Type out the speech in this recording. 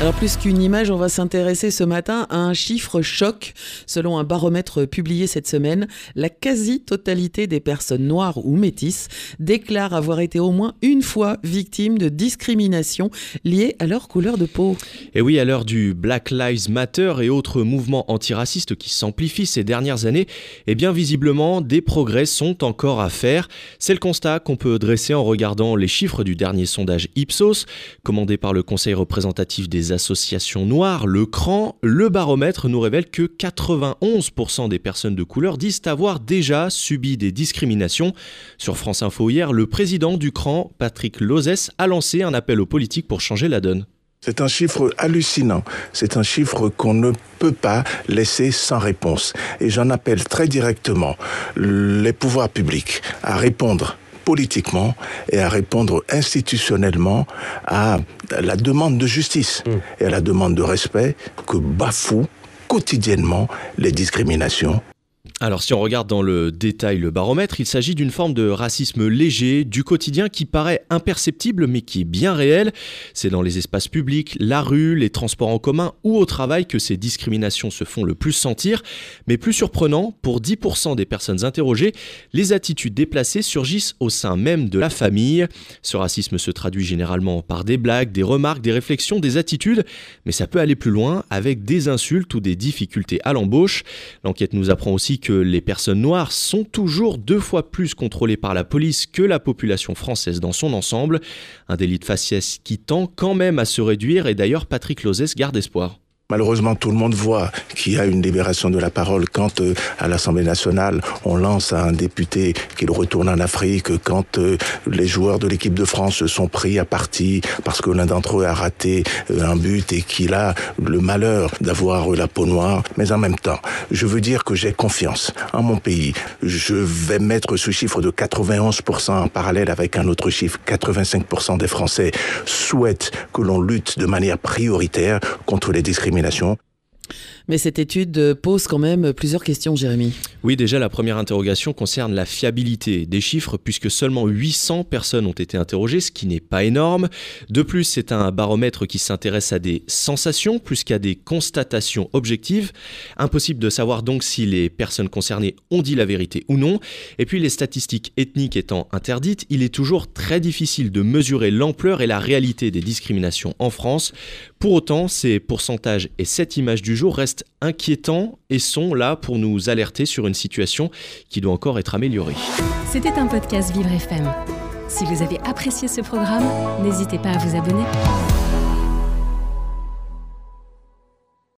Alors plus qu'une image, on va s'intéresser ce matin à un chiffre choc. Selon un baromètre publié cette semaine, la quasi-totalité des personnes noires ou métisses déclarent avoir été au moins une fois victimes de discrimination liée à leur couleur de peau. Et oui, à l'heure du Black Lives Matter et autres mouvements antiracistes qui s'amplifient ces dernières années, eh bien visiblement, des progrès sont encore à faire. C'est le constat qu'on peut dresser en regardant les chiffres du dernier sondage Ipsos, commandé par le Conseil représentatif des associations noires, le CRAN, le baromètre nous révèle que 91% des personnes de couleur disent avoir déjà subi des discriminations. Sur France Info hier, le président du CRAN, Patrick Lozès, a lancé un appel aux politiques pour changer la donne. C'est un chiffre hallucinant. C'est un chiffre qu'on ne peut pas laisser sans réponse. Et j'en appelle très directement les pouvoirs publics à répondre politiquement et à répondre institutionnellement à la demande de justice mm. et à la demande de respect que bafouent quotidiennement les discriminations alors si on regarde dans le détail le baromètre, il s'agit d'une forme de racisme léger, du quotidien qui paraît imperceptible mais qui est bien réel. C'est dans les espaces publics, la rue, les transports en commun ou au travail que ces discriminations se font le plus sentir. Mais plus surprenant, pour 10% des personnes interrogées, les attitudes déplacées surgissent au sein même de la famille. Ce racisme se traduit généralement par des blagues, des remarques, des réflexions, des attitudes, mais ça peut aller plus loin avec des insultes ou des difficultés à l'embauche. L'enquête nous apprend aussi que les personnes noires sont toujours deux fois plus contrôlées par la police que la population française dans son ensemble. Un délit de faciès qui tend quand même à se réduire et d'ailleurs Patrick Lozès garde espoir. Malheureusement, tout le monde voit qu'il y a une libération de la parole quand euh, à l'Assemblée nationale, on lance à un député qu'il retourne en Afrique, quand euh, les joueurs de l'équipe de France sont pris à partie parce que l'un d'entre eux a raté euh, un but et qu'il a le malheur d'avoir la peau noire. Mais en même temps, je veux dire que j'ai confiance en mon pays. Je vais mettre ce chiffre de 91% en parallèle avec un autre chiffre. 85% des Français souhaitent que l'on lutte de manière prioritaire contre les discriminations mais cette étude pose quand même plusieurs questions, Jérémy. Oui, déjà, la première interrogation concerne la fiabilité des chiffres, puisque seulement 800 personnes ont été interrogées, ce qui n'est pas énorme. De plus, c'est un baromètre qui s'intéresse à des sensations plus qu'à des constatations objectives. Impossible de savoir donc si les personnes concernées ont dit la vérité ou non. Et puis, les statistiques ethniques étant interdites, il est toujours très difficile de mesurer l'ampleur et la réalité des discriminations en France. Pour autant, ces pourcentages et cette image du jour inquiétants et sont là pour nous alerter sur une situation qui doit encore être améliorée. C'était un podcast Vivre FM. Si vous avez apprécié ce programme, n'hésitez pas à vous abonner.